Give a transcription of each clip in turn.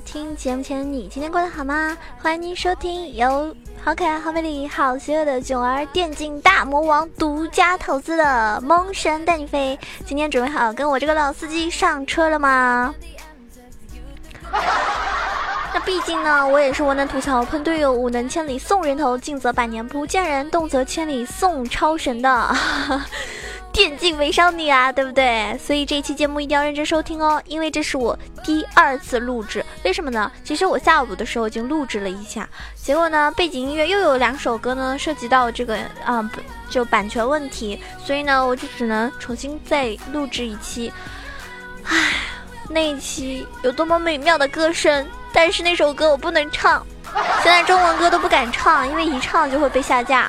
听节目前的你，今天过得好吗？欢迎您收听由好可爱、好美丽、好邪恶的囧儿电竞大魔王独家投资的《萌神带你飞》。今天准备好跟我这个老司机上车了吗？那毕竟呢，我也是我能吐槽喷队友，武能千里送人头，尽则百年不见人，动则千里送超神的。电竞美少女啊，对不对？所以这一期节目一定要认真收听哦，因为这是我第二次录制。为什么呢？其实我下午的时候已经录制了一下，结果呢，背景音乐又有两首歌呢涉及到这个啊，就版权问题，所以呢，我就只能重新再录制一期。唉，那一期有多么美妙的歌声，但是那首歌我不能唱，现在中文歌都不敢唱，因为一唱就会被下架。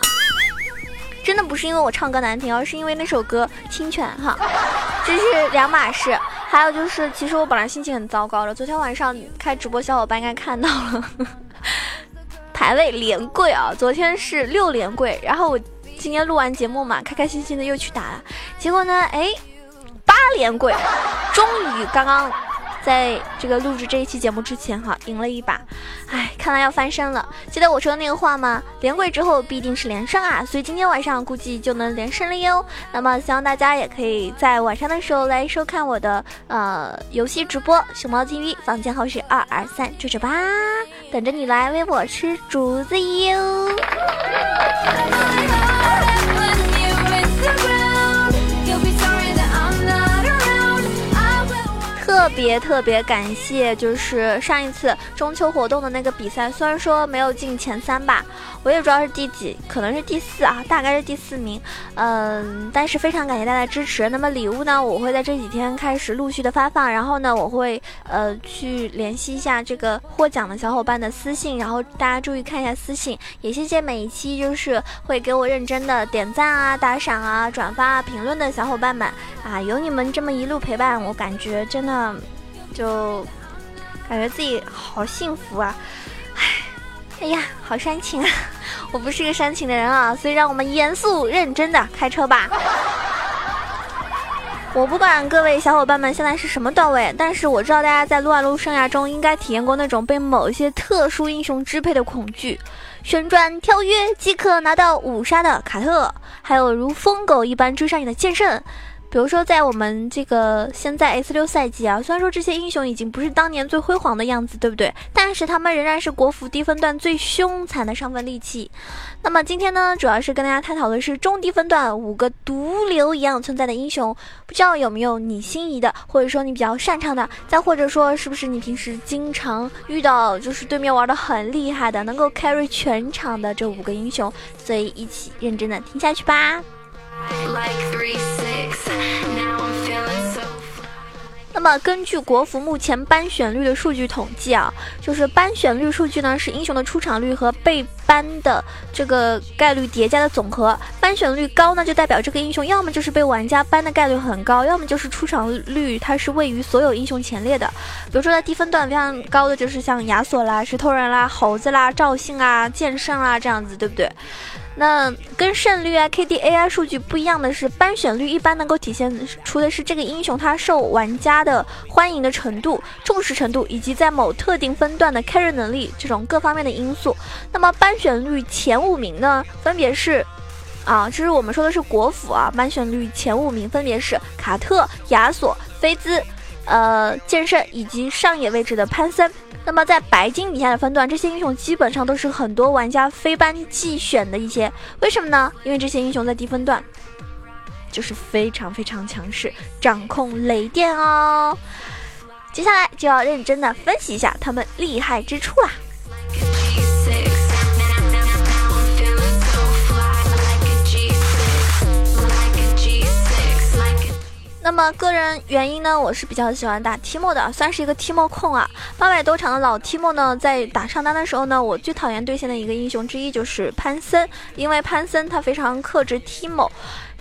真的不是因为我唱歌难听，而是因为那首歌侵权哈，这是两码事。还有就是，其实我本来心情很糟糕的，昨天晚上开直播，小伙伴应该看到了，排位连跪啊，昨天是六连跪，然后我今天录完节目嘛，开开心心的又去打了，结果呢，哎，八连跪，终于刚刚。在这个录制这一期节目之前，哈，赢了一把，哎，看来要翻身了。记得我说的那个话吗？连跪之后必定是连胜啊，所以今天晚上估计就能连胜了哟。那么希望大家也可以在晚上的时候来收看我的呃游戏直播，熊猫 TV 房间号是二二三九九八，等着你来喂我吃竹子哟。特别特别感谢，就是上一次中秋活动的那个比赛，虽然说没有进前三吧，我也不知道是第几，可能是第四啊，大概是第四名，嗯，但是非常感谢大家支持。那么礼物呢，我会在这几天开始陆续的发放，然后呢，我会呃去联系一下这个获奖的小伙伴的私信，然后大家注意看一下私信。也谢谢每一期就是会给我认真的点赞啊、打赏啊、转发啊、评论的小伙伴们啊，有你们这么一路陪伴，我感觉真的。就感觉自己好幸福啊！哎，哎呀，好煽情啊！我不是一个煽情的人啊，所以让我们严肃认真的开车吧。我不管各位小伙伴们现在是什么段位，但是我知道大家在撸啊撸生涯中应该体验过那种被某一些特殊英雄支配的恐惧，旋转跳跃即可拿到五杀的卡特，还有如疯狗一般追上你的剑圣。比如说，在我们这个现在 S 六赛季啊，虽然说这些英雄已经不是当年最辉煌的样子，对不对？但是他们仍然是国服低分段最凶残的上分利器。那么今天呢，主要是跟大家探讨的是中低分段五个毒瘤一样存在的英雄，不知道有没有你心仪的，或者说你比较擅长的，再或者说是不是你平时经常遇到就是对面玩的很厉害的，能够 carry 全场的这五个英雄？所以一起认真的听下去吧。那么根据国服目前班选率的数据统计啊，就是班选率数据呢是英雄的出场率和被班的这个概率叠加的总和。班选率高呢，就代表这个英雄要么就是被玩家班的概率很高，要么就是出场率它是位于所有英雄前列的。比如说在低分段非常高的就是像亚索啦、石头人啦、猴子啦、赵信啊、剑圣啦这样子，对不对？那跟胜率啊、KDA 数据不一样的是，班选率一般能够体现出的是这个英雄他受玩家的欢迎的程度、重视程度，以及在某特定分段的 carry 能力这种各方面的因素。那么班选率前五名呢，分别是，啊，这是我们说的是国服啊，班选率前五名分别是卡特、亚索、菲兹、呃剑圣以及上野位置的潘森。那么在白金以下的分段，这些英雄基本上都是很多玩家非班即选的一些，为什么呢？因为这些英雄在低分段就是非常非常强势，掌控雷电哦。接下来就要认真的分析一下他们厉害之处啦。那么个人原因呢，我是比较喜欢打 Timo 的，算是一个 Timo 控啊。八百多场的老 Timo 呢，在打上单的时候呢，我最讨厌对线的一个英雄之一就是潘森，因为潘森他非常克制 Timo。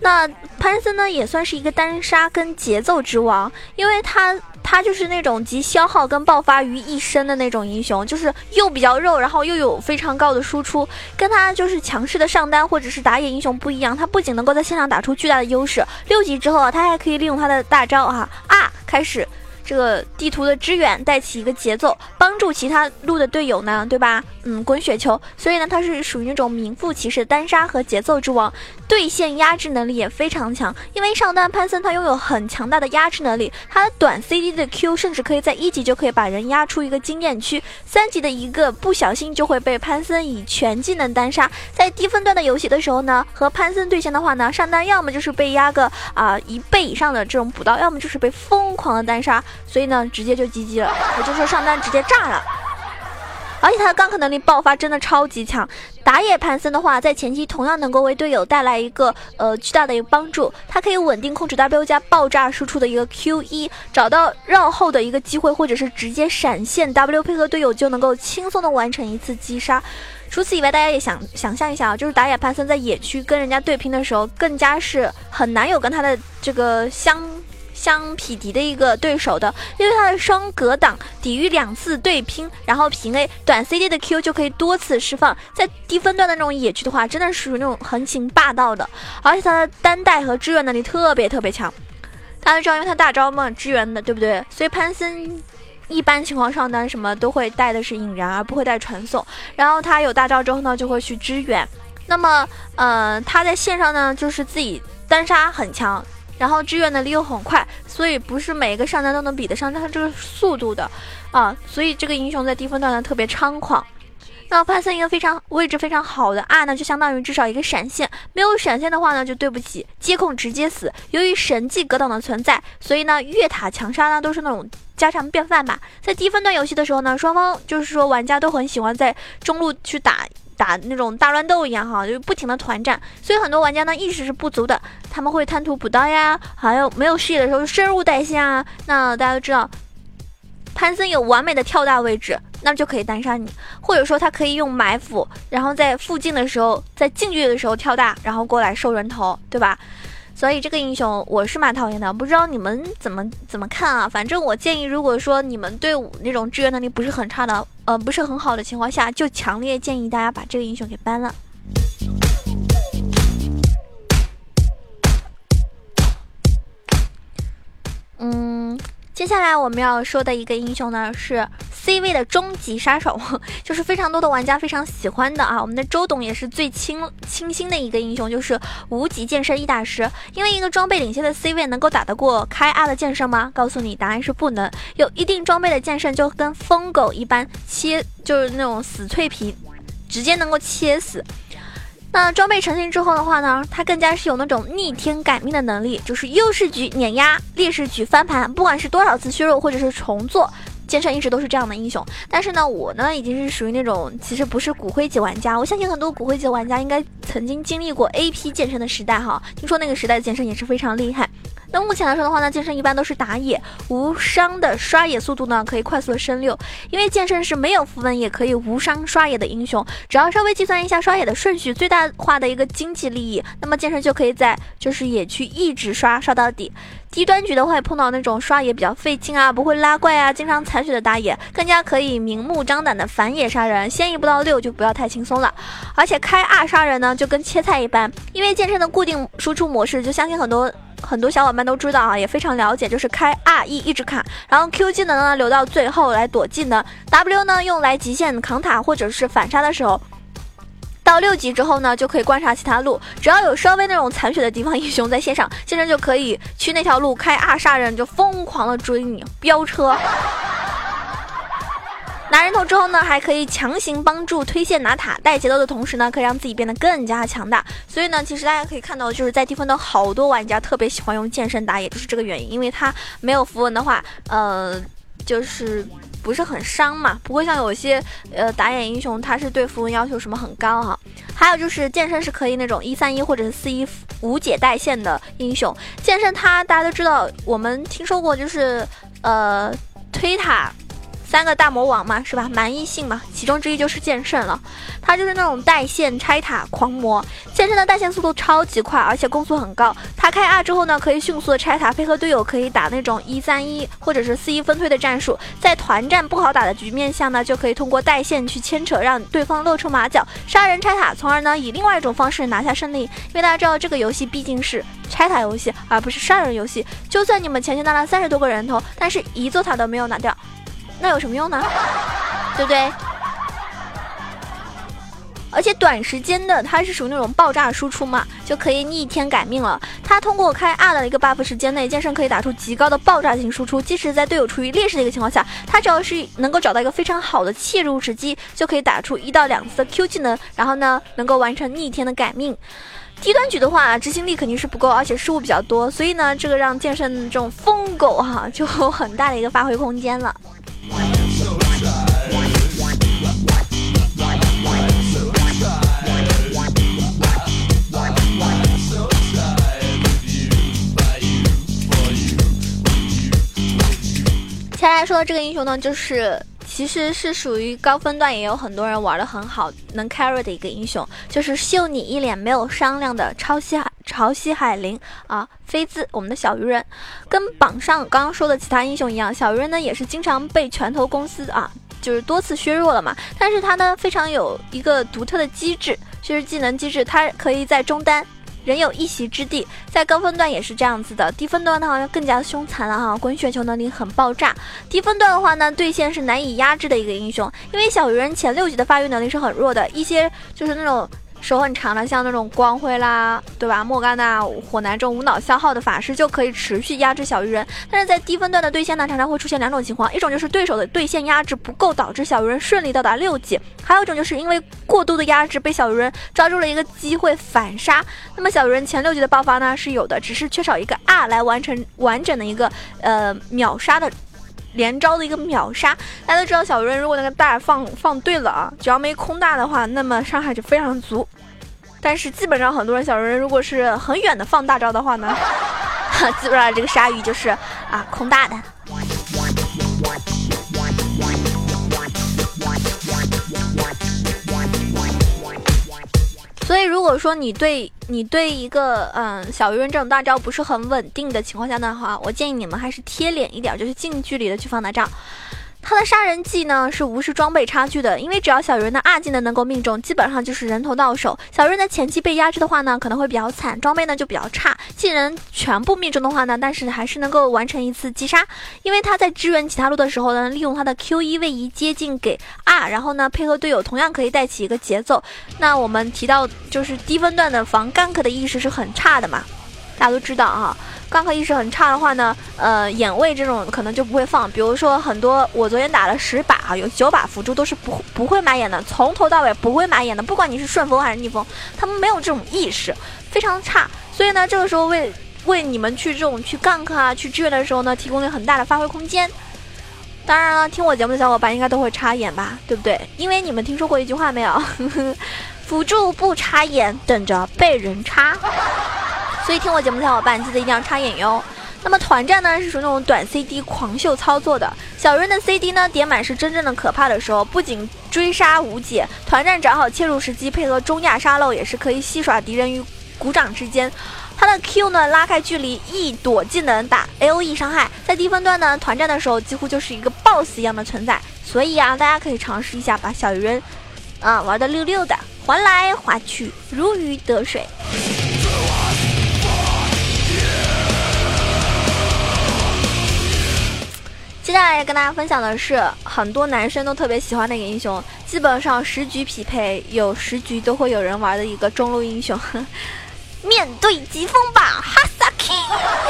那潘森呢，也算是一个单杀跟节奏之王，因为他。他就是那种集消耗跟爆发于一身的那种英雄，就是又比较肉，然后又有非常高的输出，跟他就是强势的上单或者是打野英雄不一样。他不仅能够在线上打出巨大的优势，六级之后啊，他还可以利用他的大招啊啊开始。这个地图的支援，带起一个节奏，帮助其他路的队友呢，对吧？嗯，滚雪球。所以呢，他是属于那种名副其实的单杀和节奏之王，对线压制能力也非常强。因为上单潘森他拥有很强大的压制能力，他的短 CD 的 Q 甚至可以在一级就可以把人压出一个经验区，三级的一个不小心就会被潘森以全技能单杀。在低分段的游戏的时候呢，和潘森对线的话呢，上单要么就是被压个啊一倍以上的这种补刀，要么就是被疯狂的单杀，所以呢，直接就 GG 了，也就是说上单直接炸了。而且他的钢壳能力爆发真的超级强，打野潘森的话，在前期同样能够为队友带来一个呃巨大的一个帮助。他可以稳定控制 W 加爆炸输出的一个 Q 一，找到绕后的一个机会，或者是直接闪现 W 配合队友就能够轻松的完成一次击杀。除此以外，大家也想想象一下啊，就是打野潘森在野区跟人家对拼的时候，更加是很难有跟他的这个相。相匹敌的一个对手的，因为他的双格挡抵御两次对拼，然后平 A 短 CD 的 Q 就可以多次释放。在低分段的那种野区的话，真的是属于那种横行霸道的，而且他的单带和支援能力特别特别强。大家知道，因为他大招嘛，支援的，对不对？所以潘森一般情况上单什么都会带的是引燃，而不会带传送。然后他有大招之后呢，就会去支援。那么，呃，他在线上呢，就是自己单杀很强。然后支援能力又很快，所以不是每一个上单都能比得上他这个速度的啊。所以这个英雄在低分段呢特别猖狂。那潘森一个非常位置非常好的 R 呢，就相当于至少一个闪现，没有闪现的话呢，就对不起，接控直接死。由于神迹格挡的存在，所以呢越塔强杀呢都是那种家常便饭吧。在低分段游戏的时候呢，双方就是说玩家都很喜欢在中路去打。打那种大乱斗一样哈，就不停的团战，所以很多玩家呢意识是不足的，他们会贪图补刀呀，还有没有视野的时候就深入带线啊。那大家都知道，潘森有完美的跳大位置，那就可以单杀你，或者说他可以用埋伏，然后在附近的时候，在近距离的时候跳大，然后过来收人头，对吧？所以这个英雄我是蛮讨厌的，不知道你们怎么怎么看啊？反正我建议，如果说你们队伍那种支援能力不是很差的，呃，不是很好的情况下，就强烈建议大家把这个英雄给 ban 了。嗯，接下来我们要说的一个英雄呢是。C 位的终极杀手，就是非常多的玩家非常喜欢的啊。我们的周董也是最清清新的一个英雄，就是无极剑圣一大师。因为一个装备领先的 C 位能够打得过开 R 的剑圣吗？告诉你，答案是不能。有一定装备的剑圣就跟疯狗一般，切就是那种死脆皮，直接能够切死。那装备成型之后的话呢，它更加是有那种逆天改命的能力，就是优势局碾压，劣势局翻盘，不管是多少次削弱或者是重做。剑圣一直都是这样的英雄，但是呢，我呢已经是属于那种其实不是骨灰级玩家。我相信很多骨灰级玩家应该曾经经历过 A P 剑圣的时代哈，听说那个时代的剑圣也是非常厉害。那目前来说的话呢，剑圣一般都是打野无伤的刷野速度呢可以快速的升六，因为剑圣是没有符文也可以无伤刷野的英雄，只要稍微计算一下刷野的顺序，最大化的一个经济利益，那么剑圣就可以在就是野区一直刷刷到底。低端局的话，也碰到那种刷野比较费劲啊，不会拉怪啊，经常残血的打野，更加可以明目张胆的反野杀人，先一步到六就不要太轻松了。而且开二杀人呢，就跟切菜一般，因为剑圣的固定输出模式，就相信很多。很多小伙伴都知道啊，也非常了解，就是开 R E 一直卡，然后 Q 技能呢留到最后来躲技能，W 呢用来极限扛塔或者是反杀的时候，到六级之后呢就可以观察其他路，只要有稍微那种残血的敌方英雄在线上，现在就可以去那条路开 R 杀人，就疯狂的追你飙车。拿人头之后呢，还可以强行帮助推线拿塔带节奏的同时呢，可以让自己变得更加强大。所以呢，其实大家可以看到，就是在低分的好多玩家特别喜欢用剑圣打野，就是这个原因。因为他没有符文的话，呃，就是不是很伤嘛，不会像有些呃打野英雄，他是对符文要求什么很高哈。还有就是剑圣是可以那种一三一或者是四一无解带线的英雄。剑圣他大家都知道，我们听说过就是呃推塔。三个大魔王嘛，是吧？蛮异性嘛，其中之一就是剑圣了。他就是那种带线拆塔狂魔。剑圣的带线速度超级快，而且攻速很高。他开二之后呢，可以迅速的拆塔，配合队友可以打那种一三一或者是四一分推的战术。在团战不好打的局面下呢，就可以通过带线去牵扯，让对方露出马脚，杀人拆塔，从而呢以另外一种方式拿下胜利。因为大家知道这个游戏毕竟是拆塔游戏，而不是杀人游戏。就算你们前期拿了三十多个人头，但是一座塔都没有拿掉，那有什么用呢？对不对？而且短时间的它是属于那种爆炸输出嘛，就可以逆天改命了。它通过开 R 的一个 buff 时间内，剑圣可以打出极高的爆炸性输出。即使在队友处于劣势的一个情况下，他只要是能够找到一个非常好的切入时机，就可以打出一到两次的 Q 技能，然后呢，能够完成逆天的改命。低端局的话，执行力肯定是不够，而且失误比较多，所以呢，这个让剑圣这种疯狗哈，就有很大的一个发挥空间了。接下来说的这个英雄呢，就是其实是属于高分段，也有很多人玩的很好，能 carry 的一个英雄，就是秀你一脸没有商量的潮汐海潮汐海灵啊，菲兹，我们的小鱼人，跟榜上刚刚说的其他英雄一样，小鱼人呢也是经常被拳头公司啊，就是多次削弱了嘛，但是他呢非常有一个独特的机制，就是技能机制，它可以在中单。人有一席之地，在高分段也是这样子的。低分段的话更加凶残了哈，滚雪球能力很爆炸。低分段的话呢，对线是难以压制的一个英雄，因为小鱼人前六级的发育能力是很弱的，一些就是那种。手很长的，像那种光辉啦，对吧？莫甘娜、火男这种无脑消耗的法师就可以持续压制小鱼人。但是在低分段的对线呢，常常会出现两种情况：一种就是对手的对线压制不够，导致小鱼人顺利到达六级；还有一种就是因为过度的压制，被小鱼人抓住了一个机会反杀。那么小鱼人前六级的爆发呢是有的，只是缺少一个 R 来完成完整的一个呃秒杀的连招的一个秒杀。大家都知道，小鱼人如果那个大放放对了啊，只要没空大的话，那么伤害就非常足。但是基本上很多人小鱼人如果是很远的放大招的话呢，基本上这个鲨鱼就是啊空大的。如果说你对你对一个嗯小鱼人这种大招不是很稳定的情况下的话，我建议你们还是贴脸一点，就是近距离的去放大招。他的杀人技呢是无视装备差距的，因为只要小鱼人的二技能能够命中，基本上就是人头到手。小鱼人的前期被压制的话呢，可能会比较惨，装备呢就比较差。技能全部命中的话呢，但是还是能够完成一次击杀，因为他在支援其他路的时候呢，利用他的 Q 一位移接近给 R，然后呢配合队友，同样可以带起一个节奏。那我们提到就是低分段的防 gank 的意识是很差的嘛，大家都知道啊。刚克意识很差的话呢，呃，眼位这种可能就不会放。比如说很多，我昨天打了十把啊，有九把辅助都是不不会买眼的，从头到尾不会买眼的。不管你是顺风还是逆风，他们没有这种意识，非常差。所以呢，这个时候为为你们去这种去 gank 啊，去支援的时候呢，提供了很大的发挥空间。当然了，听我节目的小伙伴应该都会插眼吧，对不对？因为你们听说过一句话没有？辅助不插眼，等着被人插。所以听我节目的小伙伴记得一定要插眼哟。那么团战呢是属于那种短 CD 狂秀操作的，小人的 CD 呢点满是真正的可怕的时候，不仅追杀无解，团战找好切入时机，配合中亚沙漏也是可以戏耍敌人于股掌之间。他的 Q 呢拉开距离，一躲技能打 AOE 伤害，在低分段呢团战的时候几乎就是一个 BOSS 一样的存在。所以啊，大家可以尝试一下把小鱼人啊玩的溜溜的，滑来划去，如鱼得水。接下来跟大家分享的是很多男生都特别喜欢的一个英雄，基本上十局匹配有十局都会有人玩的一个中路英雄。面对疾风吧，哈萨克，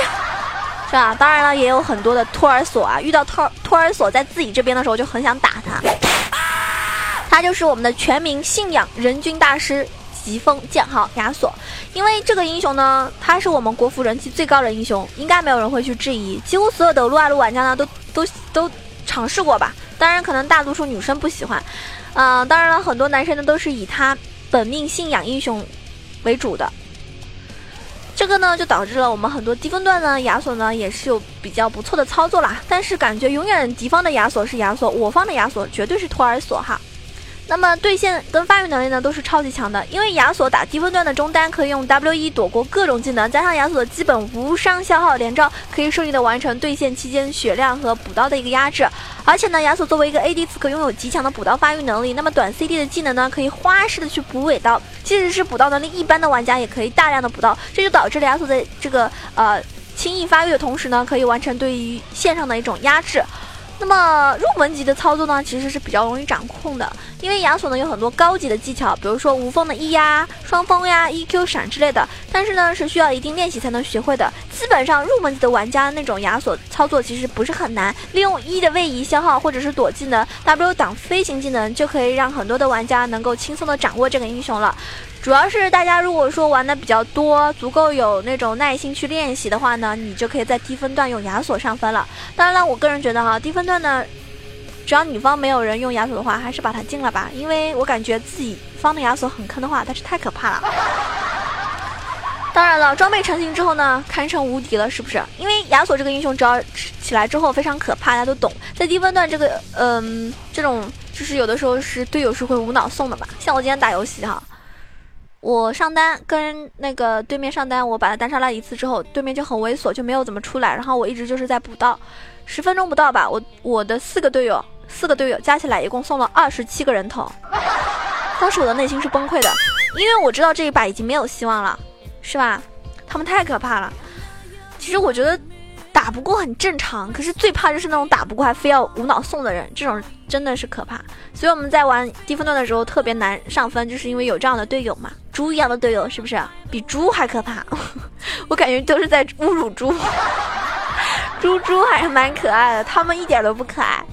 是吧？当然了，也有很多的托儿所啊，遇到托托儿所在自己这边的时候就很想打他。他就是我们的全民信仰人均大师。疾风剑豪亚索，因为这个英雄呢，他是我们国服人气最高的英雄，应该没有人会去质疑。几乎所有的撸啊撸玩家呢，都都都尝试过吧？当然，可能大多数女生不喜欢。嗯，当然了，很多男生呢都是以他本命信仰英雄为主的。这个呢，就导致了我们很多低分段呢，亚索呢也是有比较不错的操作啦。但是感觉永远敌方的亚索是亚索，我方的亚索绝对是托儿所哈。那么对线跟发育能力呢都是超级强的，因为亚索打低分段的中单可以用 W E 躲过各种技能，加上亚索的基本无伤消耗连招，可以顺利的完成对线期间血量和补刀的一个压制。而且呢，亚索作为一个 AD 刺客，拥有极强的补刀发育能力。那么短 CD 的技能呢，可以花式的去补尾刀，即使是补刀能力一般的玩家也可以大量的补刀，这就导致了亚索在这个呃轻易发育的同时呢，可以完成对于线上的一种压制。那么入门级的操作呢，其实是比较容易掌控的，因为亚索呢有很多高级的技巧，比如说无风的 E 呀、双风呀、EQ 闪之类的，但是呢是需要一定练习才能学会的。基本上入门级的玩家那种亚索操作其实不是很难，利用 E 的位移消耗或者是躲技能、W 挡飞行技能，就可以让很多的玩家能够轻松的掌握这个英雄了。主要是大家如果说玩的比较多，足够有那种耐心去练习的话呢，你就可以在低分段用亚索上分了。当然了，我个人觉得哈，低分段呢，只要女方没有人用亚索的话，还是把它禁了吧，因为我感觉自己方的亚索很坑的话，但是太可怕了。当然了，装备成型之后呢，堪称无敌了，是不是？因为亚索这个英雄只要起来之后非常可怕，大家都懂。在低分段这个，嗯，这种就是有的时候是队友是会无脑送的嘛。像我今天打游戏哈。我上单跟那个对面上单，我把他单杀了一次之后，对面就很猥琐，就没有怎么出来。然后我一直就是在补刀，十分钟不到吧，我我的四个队友，四个队友加起来一共送了二十七个人头。当时我的内心是崩溃的，因为我知道这一把已经没有希望了，是吧？他们太可怕了。其实我觉得。打不过很正常，可是最怕就是那种打不过还非要无脑送的人，这种真的是可怕。所以我们在玩低分段的时候特别难上分，就是因为有这样的队友嘛，猪一样的队友是不是？比猪还可怕，我感觉都是在侮辱猪。猪猪还是蛮可爱的，他们一点都不可爱。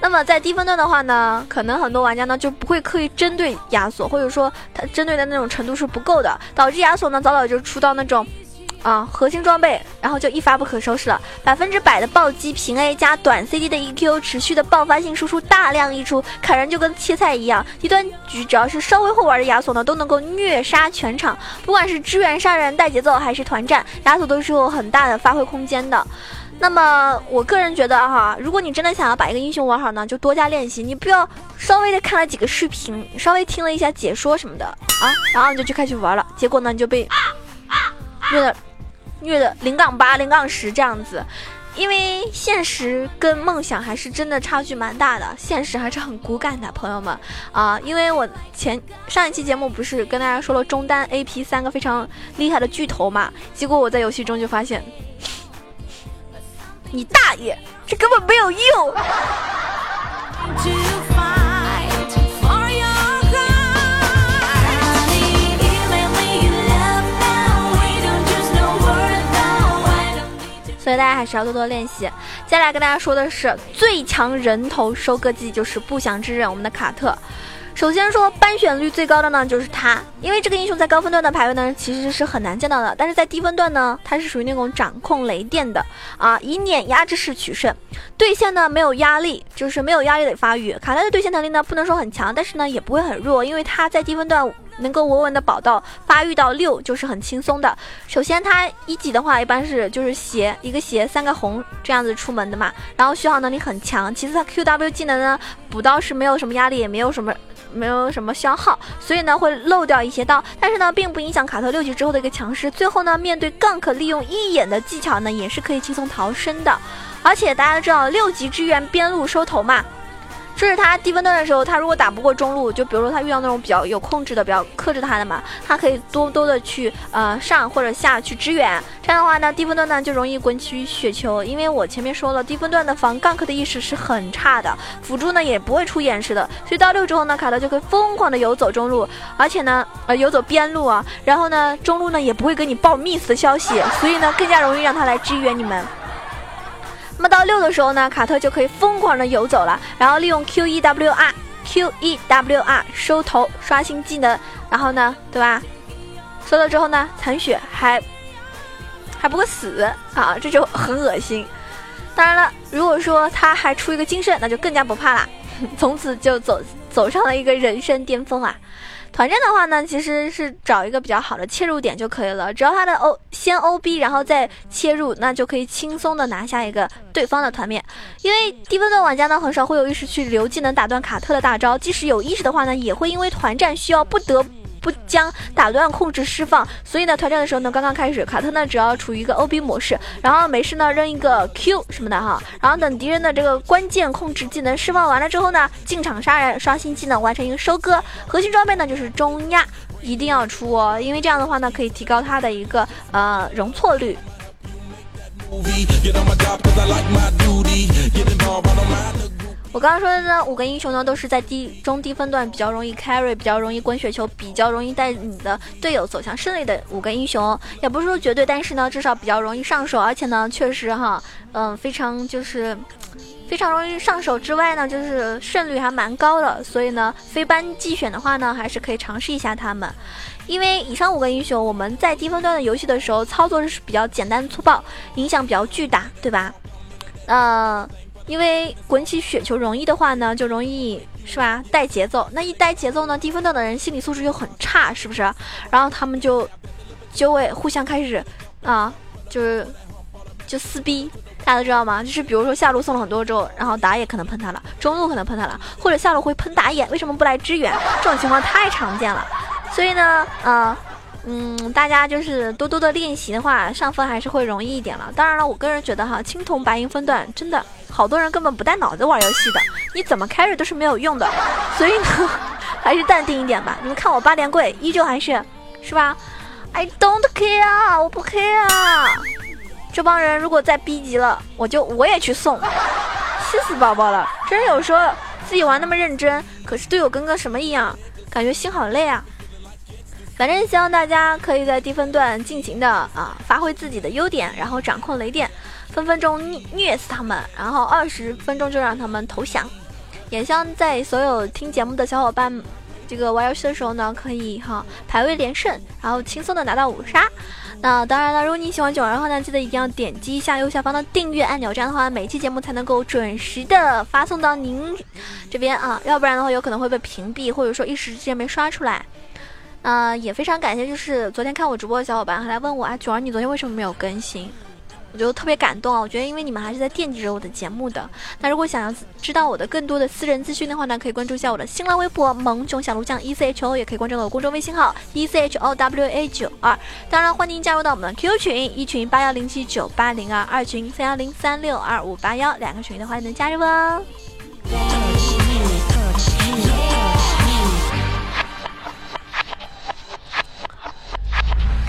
那么在低分段的话呢，可能很多玩家呢就不会刻意针对亚索，或者说他针对的那种程度是不够的，导致亚索呢早早就出到那种。啊，核心装备，然后就一发不可收拾了。百分之百的暴击平 A 加短 CD 的 EQ，持续的爆发性输出大量溢出，砍人就跟切菜一样。低端局只要是稍微会玩的亚索呢，都能够虐杀全场。不管是支援杀人带节奏，还是团战，亚索都是有很大的发挥空间的。那么我个人觉得哈，如果你真的想要把一个英雄玩好呢，就多加练习。你不要稍微的看了几个视频，稍微听了一下解说什么的啊，然后你就去开始玩了，结果呢你就被虐的。虐的零杠八、零杠十这样子，因为现实跟梦想还是真的差距蛮大的，现实还是很骨感的，朋友们啊！因为我前上一期节目不是跟大家说了中单 AP 三个非常厉害的巨头嘛，结果我在游戏中就发现，你大爷，这根本没有用。所以大家还是要多多练习。接下来跟大家说的是最强人头收割机，就是不祥之刃，我们的卡特。首先说班选率最高的呢，就是他，因为这个英雄在高分段的排位呢，其实是很难见到的。但是在低分段呢，他是属于那种掌控雷电的啊，以碾压之势取胜。对线呢没有压力，就是没有压力的发育。卡特的对线能力呢，不能说很强，但是呢也不会很弱，因为他在低分段。能够稳稳的保到发育到六就是很轻松的。首先，他一级的话一般是就是斜一个斜三个红这样子出门的嘛，然后续航能力很强。其次，他 Q W 技能呢补刀是没有什么压力，也没有什么 没有什么消耗，所以呢会漏掉一些刀，但是呢并不影响卡特六级之后的一个强势。最后呢，面对 gank 利用一眼的技巧呢也是可以轻松逃生的。而且大家都知道六级支援边路收头嘛。就是他低分段的时候，他如果打不过中路，就比如说他遇到那种比较有控制的、比较克制他的嘛，他可以多多的去呃上或者下去支援。这样的话呢，低分段呢就容易滚起雪球。因为我前面说了，低分段的防 gank 的意识是很差的，辅助呢也不会出掩饰的。所以到六之后呢，卡特就可以疯狂的游走中路，而且呢呃游走边路啊，然后呢中路呢也不会给你报 miss 的消息，所以呢更加容易让他来支援你们。那么到六的时候呢，卡特就可以疯狂的游走了，然后利用 Q E W R Q E W R 收头刷新技能，然后呢，对吧？收了之后呢，残血还还不会死啊，这就很恶心。当然了，如果说他还出一个金圣，那就更加不怕啦，从此就走走上了一个人生巅峰啊！团战的话呢，其实是找一个比较好的切入点就可以了，只要他的 O 先 O B，然后再切入，那就可以轻松的拿下一个对方的团灭。因为低分段玩家呢，很少会有意识去留技能打断卡特的大招，即使有意识的话呢，也会因为团战需要不得。不将打断控制释放，所以呢，团战的时候呢，刚刚开始，卡特呢只要处于一个 O B 模式，然后没事呢扔一个 Q 什么的哈，然后等敌人的这个关键控制技能释放完了之后呢，进场杀人，刷新技能，完成一个收割。核心装备呢就是中亚，一定要出哦，因为这样的话呢，可以提高它的一个呃容错率。我刚刚说的呢，五个英雄呢，都是在低中低分段比较容易 carry，比较容易滚雪球，比较容易带你的队友走向胜利的五个英雄，也不是说绝对，但是呢，至少比较容易上手，而且呢，确实哈，嗯，非常就是非常容易上手之外呢，就是胜率还蛮高的，所以呢，非班季选的话呢，还是可以尝试一下他们，因为以上五个英雄我们在低分段的游戏的时候操作是比较简单粗暴，影响比较巨大，对吧？嗯。因为滚起雪球容易的话呢，就容易是吧带节奏。那一带节奏呢，低分段的人心理素质又很差，是不是？然后他们就就会互相开始啊，就是就撕逼。大家都知道吗？就是比如说下路送了很多之后，然后打野可能喷他了，中路可能喷他了，或者下路会喷打野，为什么不来支援？这种情况太常见了。所以呢，呃。嗯，大家就是多多的练习的话，上分还是会容易一点了。当然了，我个人觉得哈，青铜白银分段真的好多人根本不带脑子玩游戏的，你怎么 carry 都是没有用的。所以呢，还是淡定一点吧。你们看我八连跪，依旧还是，是吧？I don't care，我不 care。这帮人如果再逼急了，我就我也去送，气死宝宝了。真有时候自己玩那么认真，可是队友跟个什么一样，感觉心好累啊。反正希望大家可以在低分段尽情的啊发挥自己的优点，然后掌控雷电，分分钟虐虐死他们，然后二十分钟就让他们投降。也希望在所有听节目的小伙伴，这个玩游戏的时候呢，可以哈排位连胜，然后轻松的拿到五杀。那当然了，如果你喜欢九儿的话呢，记得一定要点击一下右下方的订阅按钮，这样的话每期节目才能够准时的发送到您这边啊，要不然的话有可能会被屏蔽，或者说一时之间没刷出来。啊，也非常感谢，就是昨天看我直播的小伙伴还来问我啊，九儿你昨天为什么没有更新？我就特别感动啊！我觉得因为你们还是在惦记着我的节目的。那如果想要知道我的更多的私人资讯的话呢，可以关注一下我的新浪微博萌囧小鹿酱 E C H O，也可以关注我的公众微信号 E C H O W A 九二。当然，欢迎加入到我们的 QQ 群，一群八幺零七九八零二，二群三幺零三六二五八幺，两个群的话能加入哦。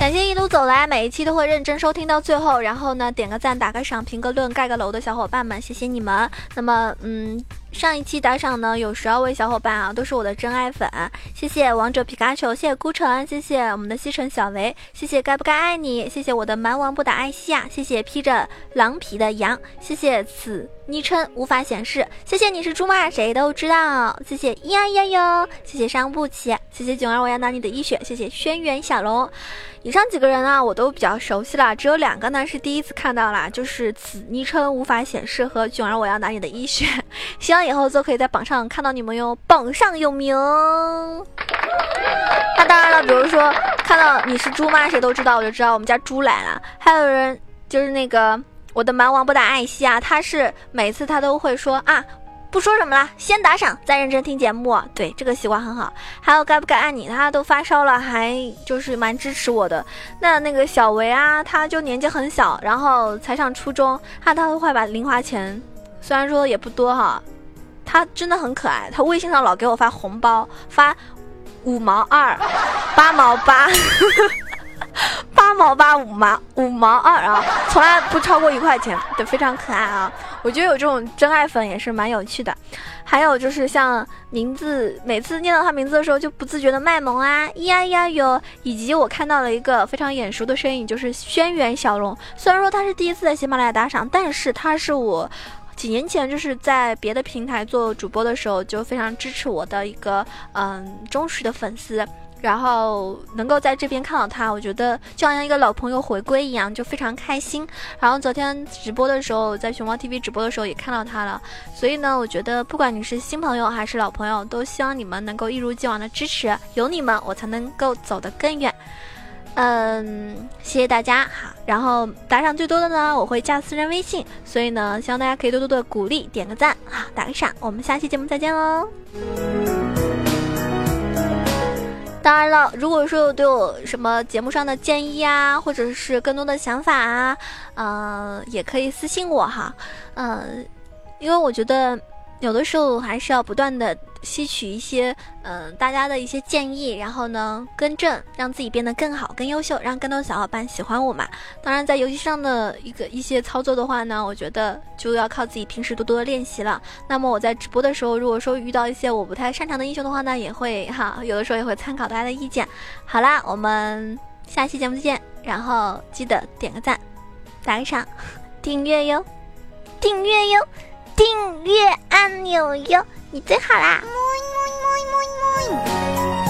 感谢一路走来，每一期都会认真收听到最后，然后呢，点个赞、打个赏、评个论、盖个楼的小伙伴们，谢谢你们。那么，嗯。上一期打赏呢有十二位小伙伴啊，都是我的真爱粉，谢谢王者皮卡丘，谢谢孤城，谢谢我们的西城小维，谢谢该不该爱你，谢谢我的蛮王不打艾希亚，谢谢披着狼皮的羊，谢谢此昵称无法显示，谢谢你是猪吗？谁都知道，谢谢咿呀呀哟，谢谢伤不起，谢谢囧儿我要拿你的一血，谢谢轩辕小龙，以上几个人啊我都比较熟悉了，只有两个呢是第一次看到啦，就是此昵称无法显示和囧儿我要拿你的一血，希望。以后就可以在榜上看到你们哟，榜上有名。那当然了，比如说看到你是猪吗？谁都知道，我就知道我们家猪来了。还有人就是那个我的蛮王不打艾希啊，他是每次他都会说啊，不说什么了，先打赏再认真听节目。对，这个习惯很好。还有该不该爱你，他都发烧了，还就是蛮支持我的。那那个小维啊，他就年纪很小，然后才上初中，他他会把零花钱，虽然说也不多哈。他真的很可爱，他微信上老给我发红包，发五毛二、八毛八、八毛八、五毛五毛二啊，从来不超过一块钱，对，非常可爱啊！我觉得有这种真爱粉也是蛮有趣的。还有就是像名字，每次念到他名字的时候就不自觉的卖萌啊，咿呀咿呀哟，以及我看到了一个非常眼熟的身影，就是轩辕小龙。虽然说他是第一次在喜马拉雅打赏，但是他是我。几年前就是在别的平台做主播的时候，就非常支持我的一个嗯忠实的粉丝。然后能够在这边看到他，我觉得就好像一个老朋友回归一样，就非常开心。然后昨天直播的时候，在熊猫 TV 直播的时候也看到他了，所以呢，我觉得不管你是新朋友还是老朋友，都希望你们能够一如既往的支持，有你们我才能够走得更远。嗯，谢谢大家好。然后打赏最多的呢，我会加私人微信，所以呢，希望大家可以多多的鼓励，点个赞，好，打个赏。我们下期节目再见喽。当然了，如果说有对我什么节目上的建议啊，或者是更多的想法啊，嗯，也可以私信我哈，嗯，因为我觉得有的时候还是要不断的。吸取一些嗯大家的一些建议，然后呢更正，让自己变得更好、更优秀，让更多小伙伴喜欢我嘛。当然，在游戏上的一个一些操作的话呢，我觉得就要靠自己平时多多的练习了。那么我在直播的时候，如果说遇到一些我不太擅长的英雄的话呢，也会哈，有的时候也会参考大家的意见。好啦，我们下期节目再见，然后记得点个赞，打个赏，订阅哟，订阅哟，订阅按钮哟。你最好啦！么么么么么。